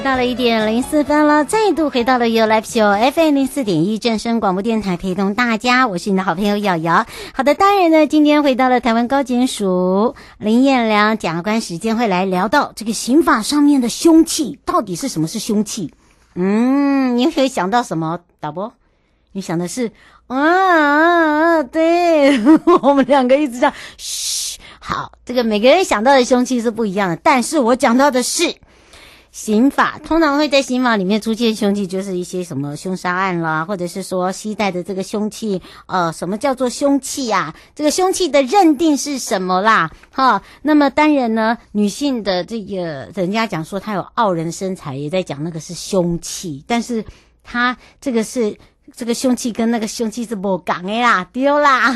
到了一点零四分了，再度回到了 You Life Show FM 零四点一正声广播电台，陪同大家，我是你的好朋友瑶瑶。好的，当然呢，今天回到了台湾高检署林彦良检察官时间，会来聊到这个刑法上面的凶器到底是什么是凶器？嗯，你会想到什么？导播，你想的是啊啊？对，我们两个一直这样，嘘，好，这个每个人想到的凶器是不一样的，但是我讲到的是。刑法通常会在刑法里面出现凶器，就是一些什么凶杀案啦，或者是说携带的这个凶器，呃，什么叫做凶器啊？这个凶器的认定是什么啦？哈，那么当然呢，女性的这个人家讲说她有傲人身材，也在讲那个是凶器，但是她这个是。这个凶器跟那个凶器是不讲的啦，丢啦。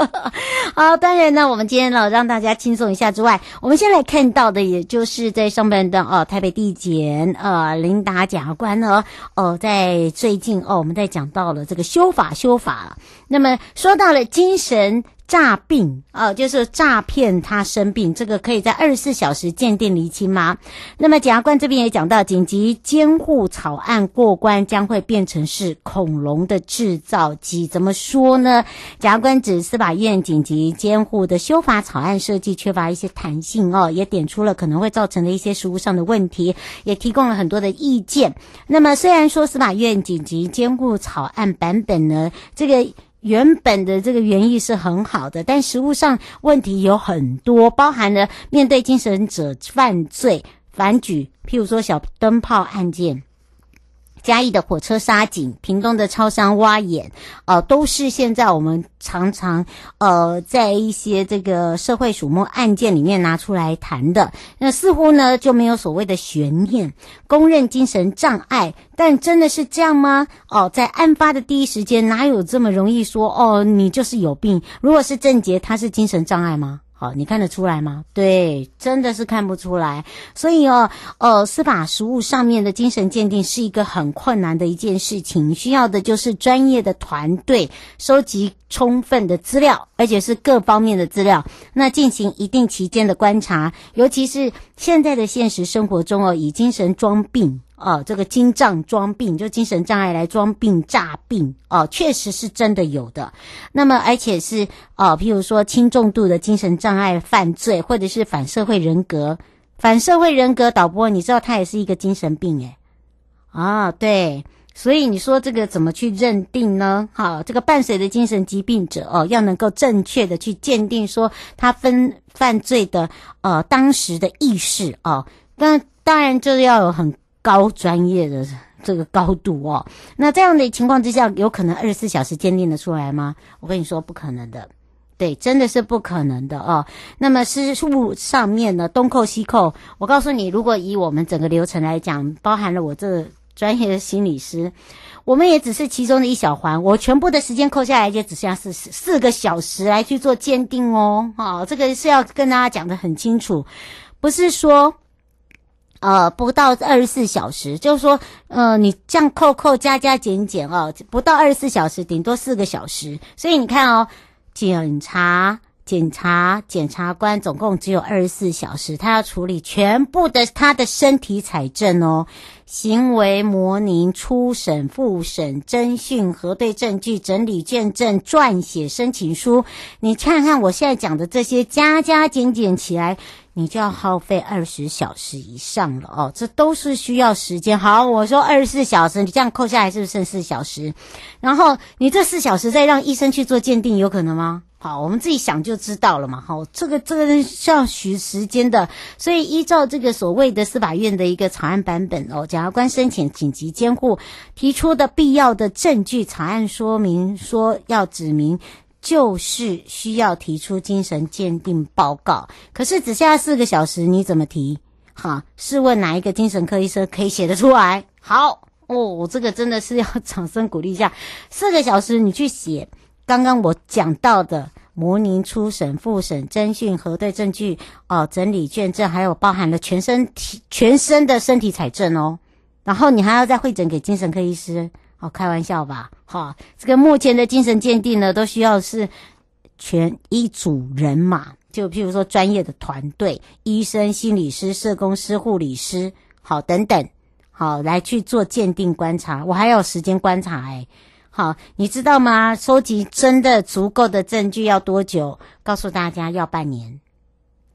好，当然呢，我们今天呢让大家轻松一下之外，我们先来看到的，也就是在上半段哦，台北地检呃林达检察官呢，哦，在最近哦，我们在讲到了这个修法修法了，那么说到了精神。诈病啊，就是诈骗他生病，这个可以在二十四小时鉴定厘清吗？那么检察官这边也讲到，紧急监护草案过关将会变成是恐龙的制造机，怎么说呢？检察官指司法院紧急监护的修法草案设计缺乏一些弹性哦，也点出了可能会造成的一些实务上的问题，也提供了很多的意见。那么虽然说司法院紧急监护草案版本呢，这个。原本的这个原意是很好的，但实物上问题有很多，包含了面对精神者犯罪反举，譬如说小灯泡案件。嘉义的火车杀警，屏东的超商挖眼，呃，都是现在我们常常呃在一些这个社会瞩目案件里面拿出来谈的。那似乎呢就没有所谓的悬念，公认精神障碍，但真的是这样吗？哦，在案发的第一时间，哪有这么容易说哦，你就是有病？如果是郑捷，他是精神障碍吗？好，你看得出来吗？对，真的是看不出来。所以哦，呃，司法实务上面的精神鉴定是一个很困难的一件事情，需要的就是专业的团队收集充分的资料，而且是各方面的资料，那进行一定期间的观察，尤其是现在的现实生活中哦，以精神装病。哦，这个精障装病，就精神障碍来装病诈病，哦，确实是真的有的。那么，而且是哦，譬如说轻重度的精神障碍犯罪，或者是反社会人格，反社会人格导播，你知道他也是一个精神病诶。啊，对，所以你说这个怎么去认定呢？好，这个伴随的精神疾病者哦，要能够正确的去鉴定说他分犯罪的呃当时的意识哦，那当然就是要有很。高专业的这个高度哦，那这样的情况之下，有可能二十四小时鉴定得出来吗？我跟你说，不可能的。对，真的是不可能的哦。那么事务上面呢，东扣西扣，我告诉你，如果以我们整个流程来讲，包含了我这专业的心理师，我们也只是其中的一小环。我全部的时间扣下来，就只剩下四四个小时来去做鉴定哦。好、这个是要跟大家讲得很清楚，不是说呃不到二十四小时，就是说呃你这样扣扣加加减减哦，不到二十四小时，顶多四个小时。所以你看哦。检察、检察、检察官总共只有二十四小时，他要处理全部的他的身体采证哦，行为模拟、初审、复审、侦讯、核对证据、整理卷证、撰写申请书。你看看我现在讲的这些，加加减减起来，你就要耗费二十小时以上了哦，这都是需要时间。好，我说二十四小时，你这样扣下来是不是剩四小时？然后你这四小时再让医生去做鉴定，有可能吗？好，我们自己想就知道了嘛。好，这个这个是要需时间的，所以依照这个所谓的司法院的一个草案版本哦，检察官申请紧急监护提出的必要的证据，草案说明说要指明。就是需要提出精神鉴定报告，可是只剩下四个小时，你怎么提？哈，试问哪一个精神科医生可以写得出来？好哦，这个真的是要掌声鼓励一下。四个小时你去写刚刚我讲到的模拟、初审、复审、侦讯、核对证据哦，整理卷证，还有包含了全身体、全身的身体采证哦，然后你还要再会诊给精神科医师。哦，开玩笑吧，哈、哦，这个目前的精神鉴定呢，都需要是全一组人马，就譬如说专业的团队，医生、心理师、社工师、护理师，好，等等，好，来去做鉴定观察。我还有时间观察，哎，好，你知道吗？收集真的足够的证据要多久？告诉大家，要半年，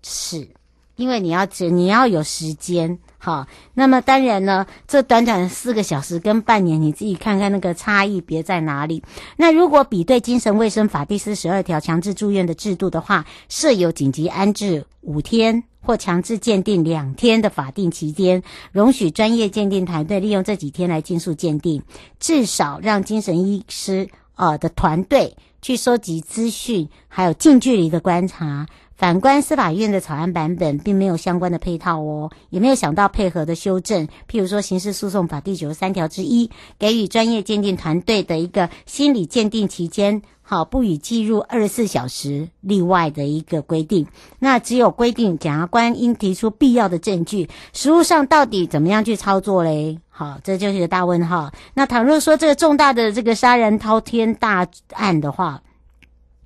是。因为你要只你要有时间，好，那么当然呢，这短短的四个小时跟半年，你自己看看那个差异别在哪里。那如果比对精神卫生法第四十二条强制住院的制度的话，设有紧急安置五天或强制鉴定两天的法定期间，容许专业鉴定团队利用这几天来尽速鉴定，至少让精神医师呃的团队去收集资讯，还有近距离的观察。反观司法院的草案版本，并没有相关的配套哦，也没有想到配合的修正。譬如说，刑事诉讼法第九十三条之一，给予专业鉴定团队的一个心理鉴定期间，好，不予计入二十四小时例外的一个规定。那只有规定检察官应提出必要的证据，实务上到底怎么样去操作嘞？好，这就是个大问号。那倘若说这个重大的这个杀人滔天大案的话，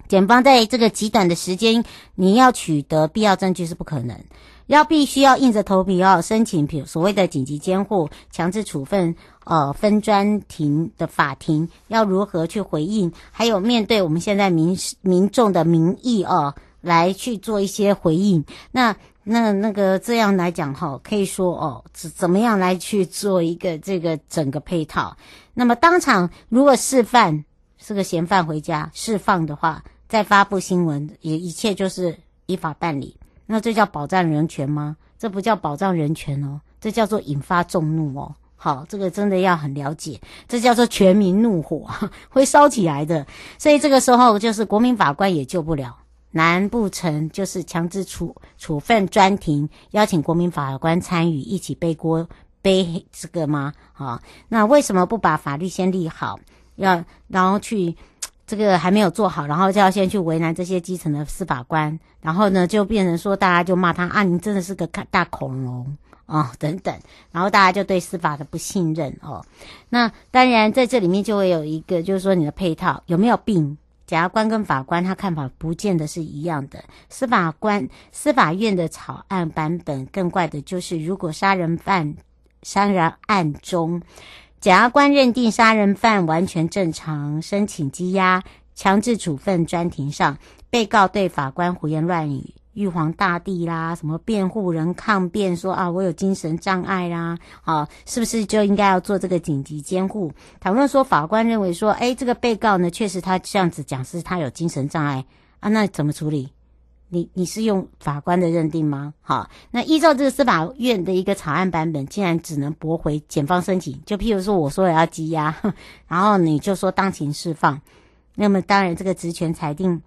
检方在这个极短的时间，你要取得必要证据是不可能，要必须要硬着头皮要申请，比如所谓的紧急监护、强制处分，呃，分专庭的法庭要如何去回应，还有面对我们现在民民众的民意哦，来去做一些回应。那那那个这样来讲哈，可以说哦，怎怎么样来去做一个这个整个配套？那么当场如果释放是个嫌犯回家释放的话。再发布新闻，也一切就是依法办理。那这叫保障人权吗？这不叫保障人权哦，这叫做引发众怒哦。好，这个真的要很了解，这叫做全民怒火，会烧起来的。所以这个时候就是国民法官也救不了，难不成就是强制处处分专庭，邀请国民法官参与一起背锅背这个吗？啊，那为什么不把法律先立好，要然后去？这个还没有做好，然后就要先去为难这些基层的司法官，然后呢，就变成说大家就骂他啊，你真的是个大恐龙啊、哦，等等，然后大家就对司法的不信任哦。那当然在这里面就会有一个，就是说你的配套有没有病？检察官跟法官他看法不见得是一样的。司法官司法院的草案版本更怪的就是，如果杀人犯杀人案中。检察官认定杀人犯完全正常，申请羁押、强制处分专庭上，被告对法官胡言乱语、玉皇大帝啦，什么辩护人抗辩说啊，我有精神障碍啦，啊，是不是就应该要做这个紧急监护？倘若说法官认为说，哎，这个被告呢，确实他这样子讲是他有精神障碍啊，那怎么处理？你你是用法官的认定吗？好，那依照这个司法院的一个草案版本，竟然只能驳回检方申请。就譬如说，我说我要羁押，然后你就说当庭释放，那么当然这个职权裁定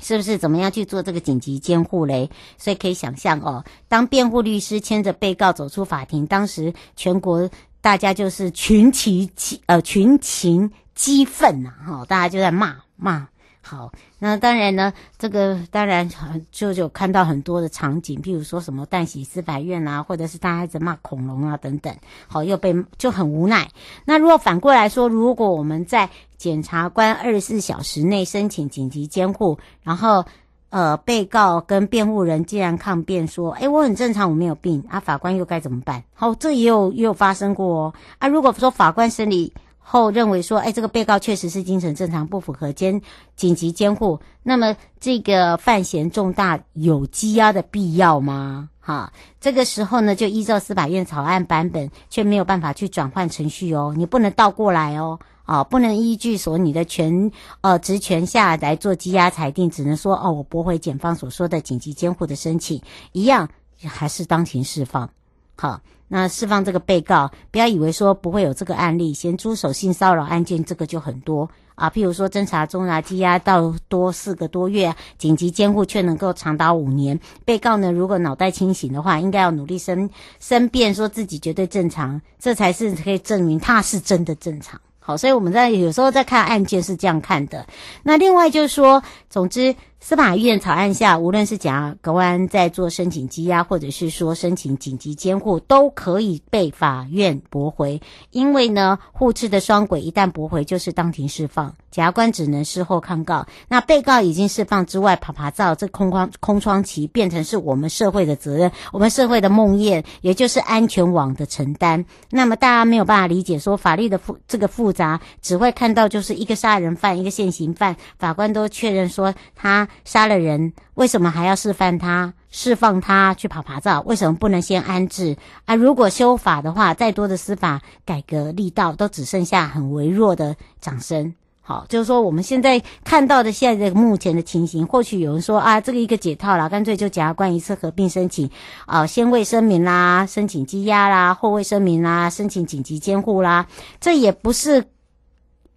是不是怎么样去做这个紧急监护嘞？所以可以想象哦，当辩护律师牵着被告走出法庭，当时全国大家就是群起呃群情激愤呐，哈，大家就在骂骂。好，那当然呢，这个当然就有看到很多的场景，譬如说什么淡水司法院啊，或者是大家一直骂恐龙啊等等，好，又被就很无奈。那如果反过来说，如果我们在检察官二十四小时内申请紧急监护，然后呃，被告跟辩护人既然抗辩说，诶，我很正常，我没有病，啊，法官又该怎么办？好，这也有也有发生过哦。啊，如果说法官审理。后认为说，哎，这个被告确实是精神正常，不符合监紧急监护。那么这个犯嫌重大，有羁押的必要吗？哈，这个时候呢，就依照司法院草案版本，却没有办法去转换程序哦，你不能倒过来哦，啊，不能依据说你的权呃职权下来做羁押裁定，只能说哦，我驳回检方所说的紧急监护的申请，一样还是当庭释放，好。那释放这个被告，不要以为说不会有这个案例，咸猪手性骚扰案件这个就很多啊。譬如说侦查中啊，羁押到多四个多月，紧急监护却能够长达五年。被告呢，如果脑袋清醒的话，应该要努力申申辩，说自己绝对正常，这才是可以证明他是真的正常。好，所以我们在有时候在看案件是这样看的。那另外就是说，总之。司法院草案下，无论是检察官在做申请羁押，或者是说申请紧急监护，都可以被法院驳回。因为呢，互斥的双轨一旦驳回，就是当庭释放，检察官只能事后抗告。那被告已经释放之外，趴趴走这空窗空窗期变成是我们社会的责任，我们社会的梦魇，也就是安全网的承担。那么大家没有办法理解说法律的复这个复杂，只会看到就是一个杀人犯，一个现行犯，法官都确认说他。杀了人，为什么还要释放他？释放他去趴趴走？为什么不能先安置？啊，如果修法的话，再多的司法改革力道都只剩下很微弱的掌声。好，就是说我们现在看到的现在这个目前的情形，或许有人说啊，这个一个解套了，干脆就检察官一次合并申请，啊，先未声明啦，申请羁押啦，后未声明啦，申请紧急监护啦，这也不是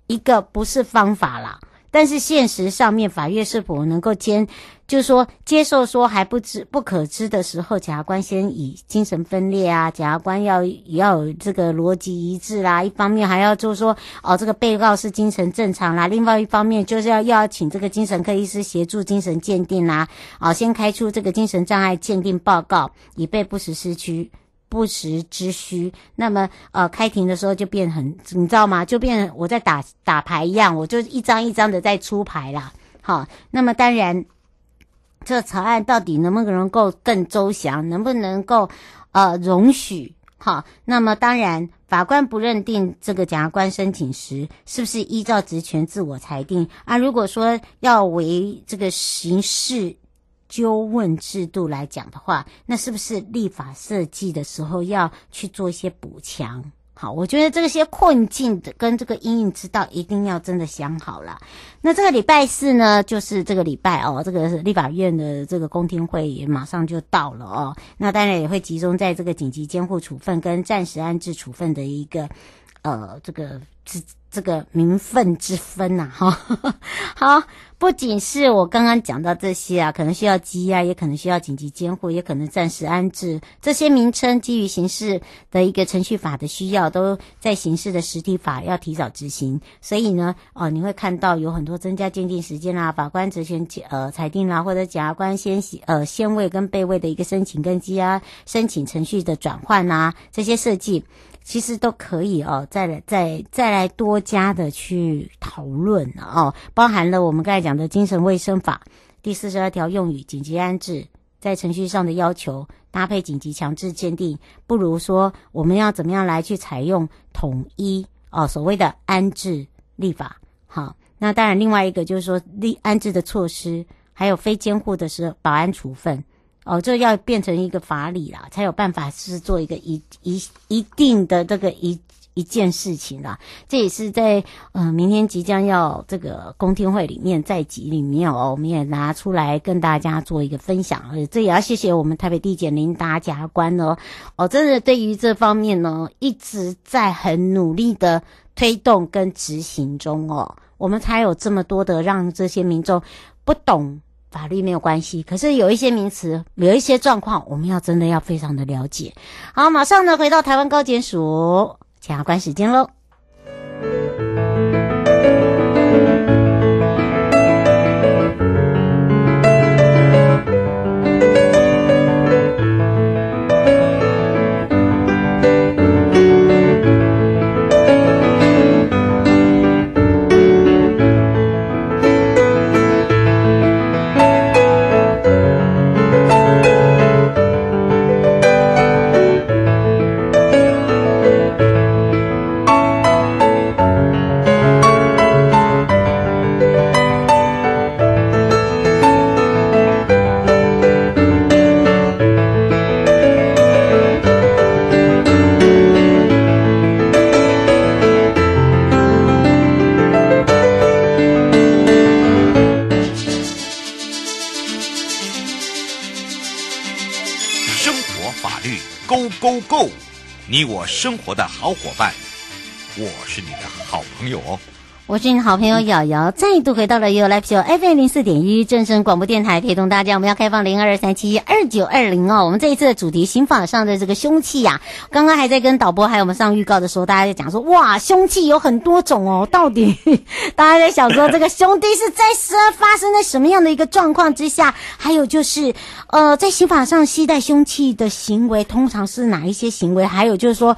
一个不是方法啦。但是现实上面，法院是否能够接，就是说接受说还不知不可知的时候，检察官先以精神分裂啊，检察官要要有这个逻辑一致啦，一方面还要就是说哦，这个被告是精神正常啦，另外一方面就是要要请这个精神科医师协助精神鉴定啦，啊，先开出这个精神障碍鉴定报告，以备不时之需。不时之需，那么呃，开庭的时候就变很，你知道吗？就变我在打打牌一样，我就一张一张的在出牌啦。好，那么当然，这草案到底能不能够更周详，能不能够呃容许？好，那么当然，法官不认定这个检察官申请时是不是依照职权自我裁定啊？如果说要为这个刑事。纠问制度来讲的话，那是不是立法设计的时候要去做一些补强？好，我觉得这些困境的跟这个阴影之道一定要真的想好了。那这个礼拜四呢，就是这个礼拜哦，这个立法院的这个公听会也马上就到了哦。那当然也会集中在这个紧急监护处分跟暂时安置处分的一个呃这个这这个名分之分呐、啊，哈，好。不仅是我刚刚讲到这些啊，可能需要羁押，也可能需要紧急监护，也可能暂时安置。这些名称基于刑事的一个程序法的需要，都在刑事的实体法要提早执行。所以呢，哦，你会看到有很多增加鉴定时间啦，法官职权呃裁定啦，或者检察官先呃先位跟备位的一个申请跟羁押申请程序的转换呐，这些设计。其实都可以哦，再来再再来多加的去讨论哦，包含了我们刚才讲的精神卫生法第四十二条用语紧急安置，在程序上的要求搭配紧急强制鉴定，不如说我们要怎么样来去采用统一哦所谓的安置立法。好，那当然另外一个就是说立安置的措施，还有非监护的是保安处分。哦，这要变成一个法理啦，才有办法是做一个一一一定的这个一一件事情啦。这也是在呃明天即将要这个公听会里面在集里面哦，我们也拿出来跟大家做一个分享。呃，这也要谢谢我们台北地检林达检察官哦，哦，真的对于这方面呢一直在很努力的推动跟执行中哦，我们才有这么多的让这些民众不懂。法律没有关系，可是有一些名词，有一些状况，我们要真的要非常的了解。好，马上呢回到台湾高检署检察官时间喽。你我生活的好伙伴，我是你的好朋友哦。我是你的好朋友瑶瑶，再度回到了 U Live Show FM 零四点一正声广播电台，陪同大家。我们要开放零二三七二九二零哦。我们这一次的主题，刑法上的这个凶器呀、刚刚还在跟导播还有我们上预告的时候，大家在讲说，哇，凶器有很多种哦。到底 大家在想说，这个兄弟是在发生在什么样的一个状况之下？还有就是，呃，在刑法上携带凶器的行为，通常是哪一些行为？还有就是说，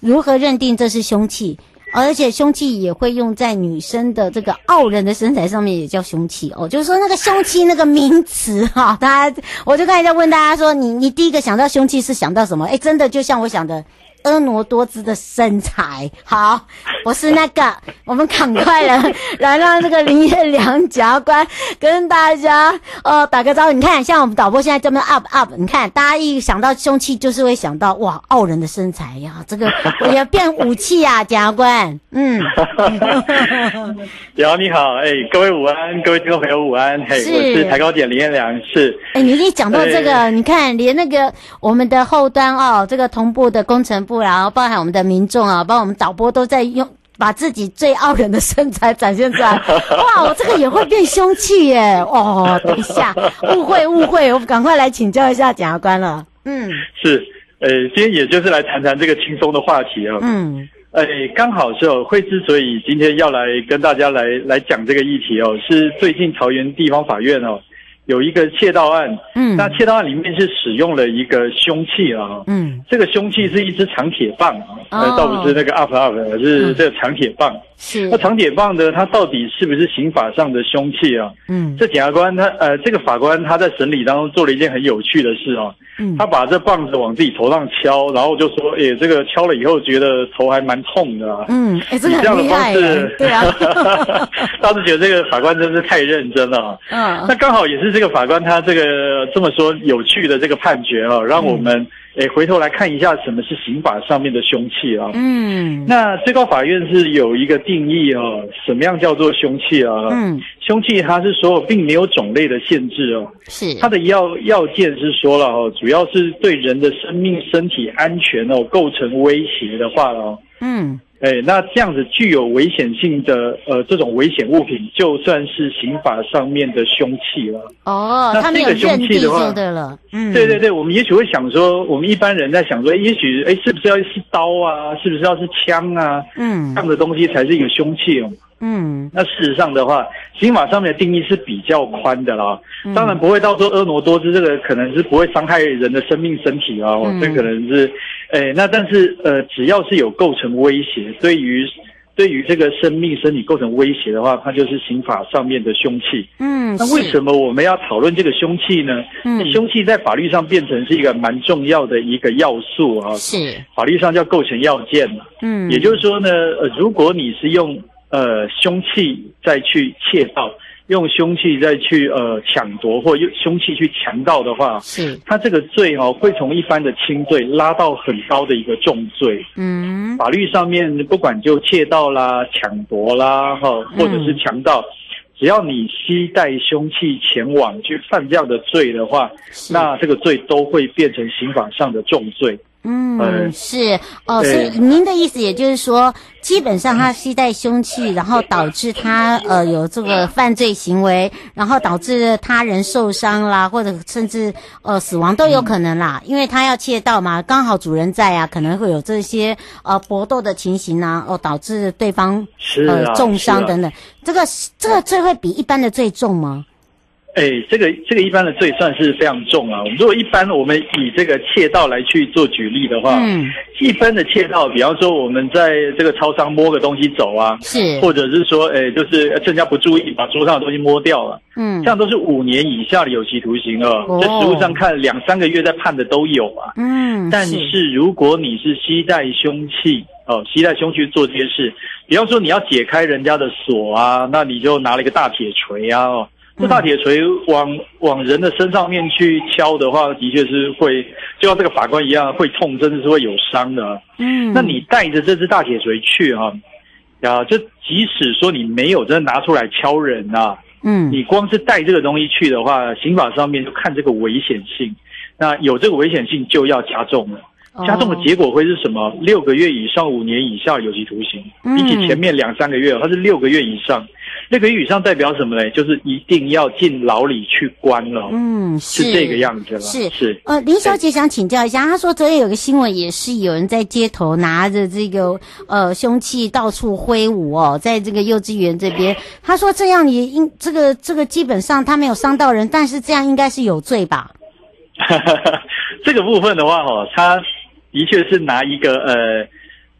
如何认定这是凶器？而且凶器也会用在女生的这个傲人的身材上面，也叫凶器哦。就是说那个凶器那个名词哈，大家我就刚才在问大家说，你你第一个想到凶器是想到什么？哎，真的就像我想的。婀娜多姿的身材，好，我是那个，我们赶快来来让这个林彦良检察官跟大家呃打个招呼。你看，像我们导播现在这么 up up，你看大家一想到凶器，就是会想到哇傲人的身材呀，这个我要变武器啊，检察官，嗯。瑶 你好，哎、欸，各位午安，各位听众朋友午安，嘿，我是台高点林彦良，是。哎、欸，你一讲到这个，欸、你看连那个我们的后端哦，这个同步的工程。不，然后包含我们的民众啊，包括我们导播都在用，把自己最傲人的身材展现出来。哇，我这个也会变凶器耶！哦，等一下，误会误会，我赶快来请教一下检察官了。嗯，是，呃，今天也就是来谈谈这个轻松的话题啊。嗯，呃，刚好是哦，会之所以今天要来跟大家来来讲这个议题哦，是最近桃园地方法院哦。有一个窃盗案，嗯，那窃盗案里面是使用了一个凶器啊，嗯，这个凶器是一支长铁棒啊，倒不是那个 up up，而是这个长铁棒。是，那长铁棒呢，它到底是不是刑法上的凶器啊？嗯，这检察官他呃，这个法官他在审理当中做了一件很有趣的事啊，嗯，他把这棒子往自己头上敲，然后就说，哎，这个敲了以后觉得头还蛮痛的啊，嗯，哎，这个很厉害，对啊，当时觉得这个法官真是太认真了，嗯，那刚好也是这个法官他这个这么说有趣的这个判决啊，让我们。诶，回头来看一下什么是刑法上面的凶器啊？嗯，那最高法院是有一个定义哦，什么样叫做凶器啊？嗯，凶器它是说并没有种类的限制哦，是它的要要件是说了哦，主要是对人的生命、身体安全哦构成威胁的话哦，嗯。哎，那这样子具有危险性的呃，这种危险物品，就算是刑法上面的凶器了。哦，那这个凶器的话，对了，嗯，对对对，我们也许会想说，我们一般人在想说，也许哎，是不是要是刀啊，是不是要是枪啊，嗯，这样的东西才是一个凶器哦。嗯，那事实上的话，刑法上面的定义是比较宽的啦。嗯、当然不会到说婀娜多姿，这个可能是不会伤害人的生命身体啊。嗯、这可能是，诶、欸，那但是呃，只要是有构成威胁，对于对于这个生命身体构成威胁的话，它就是刑法上面的凶器。嗯，那为什么我们要讨论这个凶器呢？嗯，凶器在法律上变成是一个蛮重要的一个要素啊。是，法律上叫构成要件嘛。嗯，也就是说呢，呃，如果你是用呃，凶器再去窃盗，用凶器再去呃抢夺，或用凶器去强盗的话，是他这个罪哦，会从一般的轻罪拉到很高的一个重罪。嗯，法律上面不管就窃盗啦、抢夺啦，哈，或者是强盗。嗯只要你携带凶器前往去犯这样的罪的话，那这个罪都会变成刑法上的重罪。嗯，呃、是哦，所以您的意思也就是说，基本上他携带凶器，然后导致他呃有这个犯罪行为，然后导致他人受伤啦，或者甚至呃死亡都有可能啦，因为他要窃盗嘛，刚好主人在啊，可能会有这些呃搏斗的情形啊，哦导致对方呃重伤等等，这个这个罪会比一般的罪重吗？哎，这个这个一般的罪算是非常重啊。如果一般我们以这个窃盗来去做举例的话，嗯，一般的窃盗，比方说我们在这个超商摸个东西走啊，是，或者是说，哎，就是趁人家不注意把桌上的东西摸掉了，嗯，这样都是五年以下的有期徒刑啊。哦，在实务上看，两三个月在判的都有啊。嗯，但是如果你是携带凶器哦，携带凶器做这些事，比方说你要解开人家的锁啊，那你就拿了一个大铁锤啊，哦。这大铁锤往往人的身上面去敲的话，的确是会，就像这个法官一样会痛，真的是会有伤的。嗯，那你带着这只大铁锤去哈，啊，就即使说你没有真的拿出来敲人啊，嗯，你光是带这个东西去的话，刑法上面就看这个危险性，那有这个危险性就要加重了。加重的结果会是什么？六个月以上五年以下有期徒刑，比起前面两三个月，它是六个月以上。六个月以上代表什么呢？就是一定要进牢里去关了。嗯，是，是这个样子了。是是。呃，林小姐想请教一下，她说昨天有个新闻也是有人在街头拿着这个呃凶器到处挥舞哦，在这个幼稚园这边，她说这样也应这个这个基本上他没有伤到人，但是这样应该是有罪吧？这个部分的话哦，他。的确是拿一个呃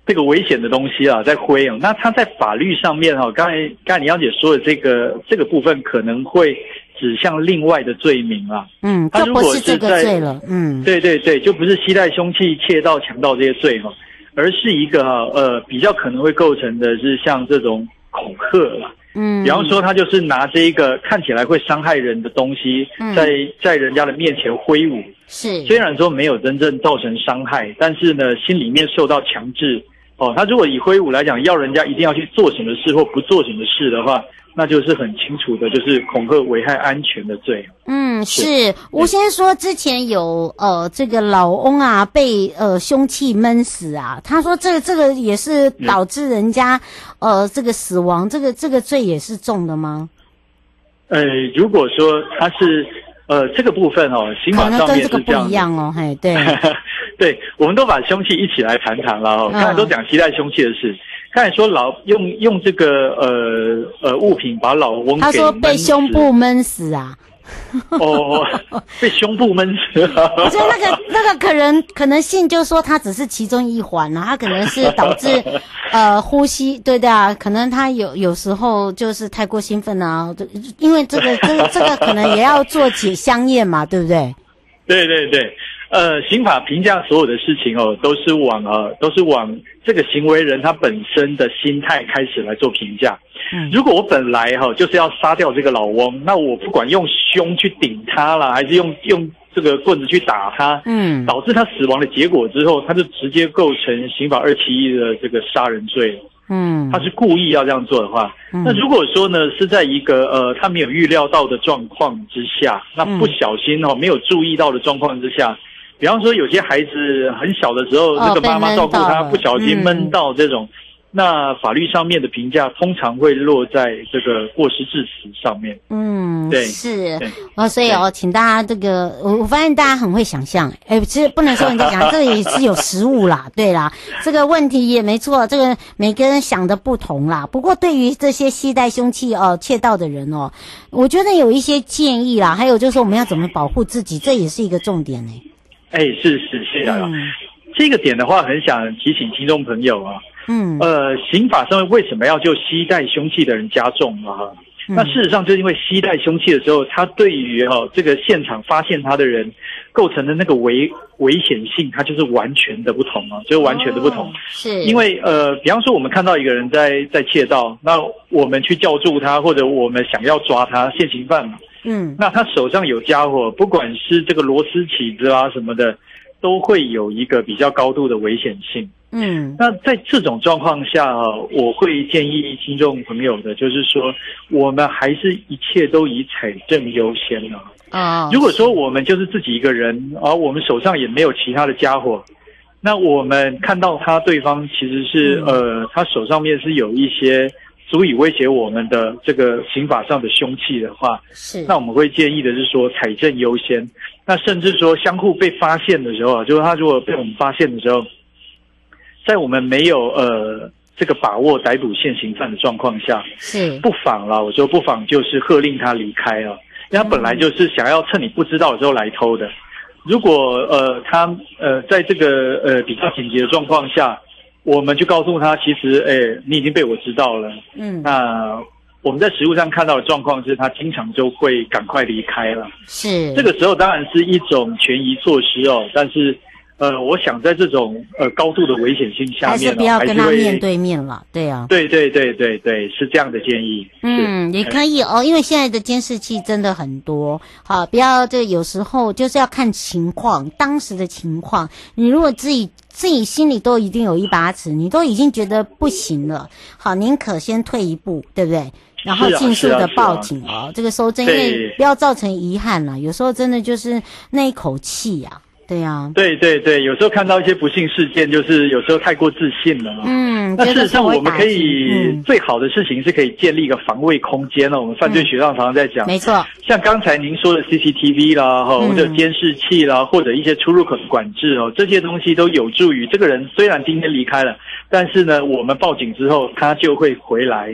这个危险的东西啊在挥啊，那他在法律上面哈，刚才刚才李小姐说的这个这个部分可能会指向另外的罪名啊，嗯，他如果是在这个罪了，嗯，对对对，就不是携带凶器、窃盗、强盗这些罪哈，而是一个哈呃比较可能会构成的是像这种恐吓了。嗯，比方说他就是拿这一个看起来会伤害人的东西，在在人家的面前挥舞，是。虽然说没有真正造成伤害，但是呢，心里面受到强制。哦，他如果以挥舞来讲，要人家一定要去做什么事或不做什么事的话。那就是很清楚的，就是恐吓危害安全的罪。嗯，是吴先生说之前有呃这个老翁啊被呃凶器闷死啊，他说这个这个也是导致人家呃这个死亡，这个这个罪也是重的吗？呃，如果说他是呃这个部分哦，刑法上面是这样，不一样哦，嘿，对，对，我们都把凶器一起来谈谈了哦，刚才都讲携带凶器的事。刚才说老用用这个呃呃物品把老翁，他说被胸部闷死啊，哦，被胸部闷死。我觉得那个那个可能可能性就是说他只是其中一环啊，他可能是导致 呃呼吸对的啊，可能他有有时候就是太过兴奋啊，因为这个这个这个可能也要做解香验嘛，对不对？对 对对。呃，刑法评价所有的事情哦，都是往呃，都是往这个行为人他本身的心态开始来做评价。嗯，如果我本来哈、哦、就是要杀掉这个老翁，那我不管用胸去顶他啦，还是用用这个棍子去打他，嗯，导致他死亡的结果之后，他就直接构成刑法二七一的这个杀人罪。嗯，他是故意要这样做的话，嗯、那如果说呢是在一个呃他没有预料到的状况之下，那不小心哦没有注意到的状况之下。比方说，有些孩子很小的时候，这个妈妈照顾他，不小心闷到这种，那法律上面的评价通常会落在这个过失致死上面。嗯，对，是。哦，所以哦，请大家这个，我我发现大家很会想象，哎，其实不能说人家讲，这个也是有实物啦，对啦，这个问题也没错，这个每个人想的不同啦。不过对于这些携带凶器哦、窃盗的人哦，我觉得有一些建议啦，还有就是说我们要怎么保护自己，这也是一个重点呢。哎，是是是啊，嗯、这个点的话，很想提醒听众朋友啊，嗯，呃，刑法上为什么要就携带凶器的人加重啊？嗯、那事实上，就是因为携带凶器的时候，他对于哈、哦、这个现场发现他的人构成的那个危危险性，它就是完全的不同啊，就是完全的不同。哦、是，因为呃，比方说我们看到一个人在在窃盗，那我们去叫住他，或者我们想要抓他，现行犯嘛。嗯，那他手上有家伙，不管是这个螺丝起子啊什么的，都会有一个比较高度的危险性。嗯，那在这种状况下啊，我会建议听众朋友的，就是说，我们还是一切都以采证优先啊。啊，如果说我们就是自己一个人，而我们手上也没有其他的家伙，那我们看到他对方其实是、嗯、呃，他手上面是有一些足以威胁我们的这个刑法上的凶器的话，是。那我们会建议的是说财政优先。那甚至说相互被发现的时候啊，就是他如果被我们发现的时候，在我们没有呃这个把握逮捕现行犯的状况下，是不妨啦。我说不妨就是喝令他离开啊，因为他本来就是想要趁你不知道的时候来偷的。如果呃他呃在这个呃比较紧急的状况下，我们就告诉他，其实哎你已经被我知道了。嗯，那我们在实物上看到的状况是，他经常就会赶快离开了。是这个时候当然是一种权宜措施哦，但是。呃，我想在这种呃高度的危险性下面，还是不要跟他面对面了，对啊，对对对对对，是这样的建议。嗯，也可以哦，因为现在的监视器真的很多，好，不要这有时候就是要看情况，当时的情况。你如果自己自己心里都一定有一把尺，你都已经觉得不行了，好，宁可先退一步，对不对？然后尽速的报警哦，啊啊啊、这个收证，因为不要造成遗憾了。有时候真的就是那一口气呀、啊。对呀、啊，对对对，有时候看到一些不幸事件，就是有时候太过自信了。嗯，那事实上我们可以、嗯、最好的事情是可以建立一个防卫空间了。我们犯罪学上常常在讲，没错。像刚才您说的 CCTV 啦，或者监视器啦，或者一些出入口的管制哦，这些东西都有助于这个人虽然今天离开了，但是呢，我们报警之后他就会回来。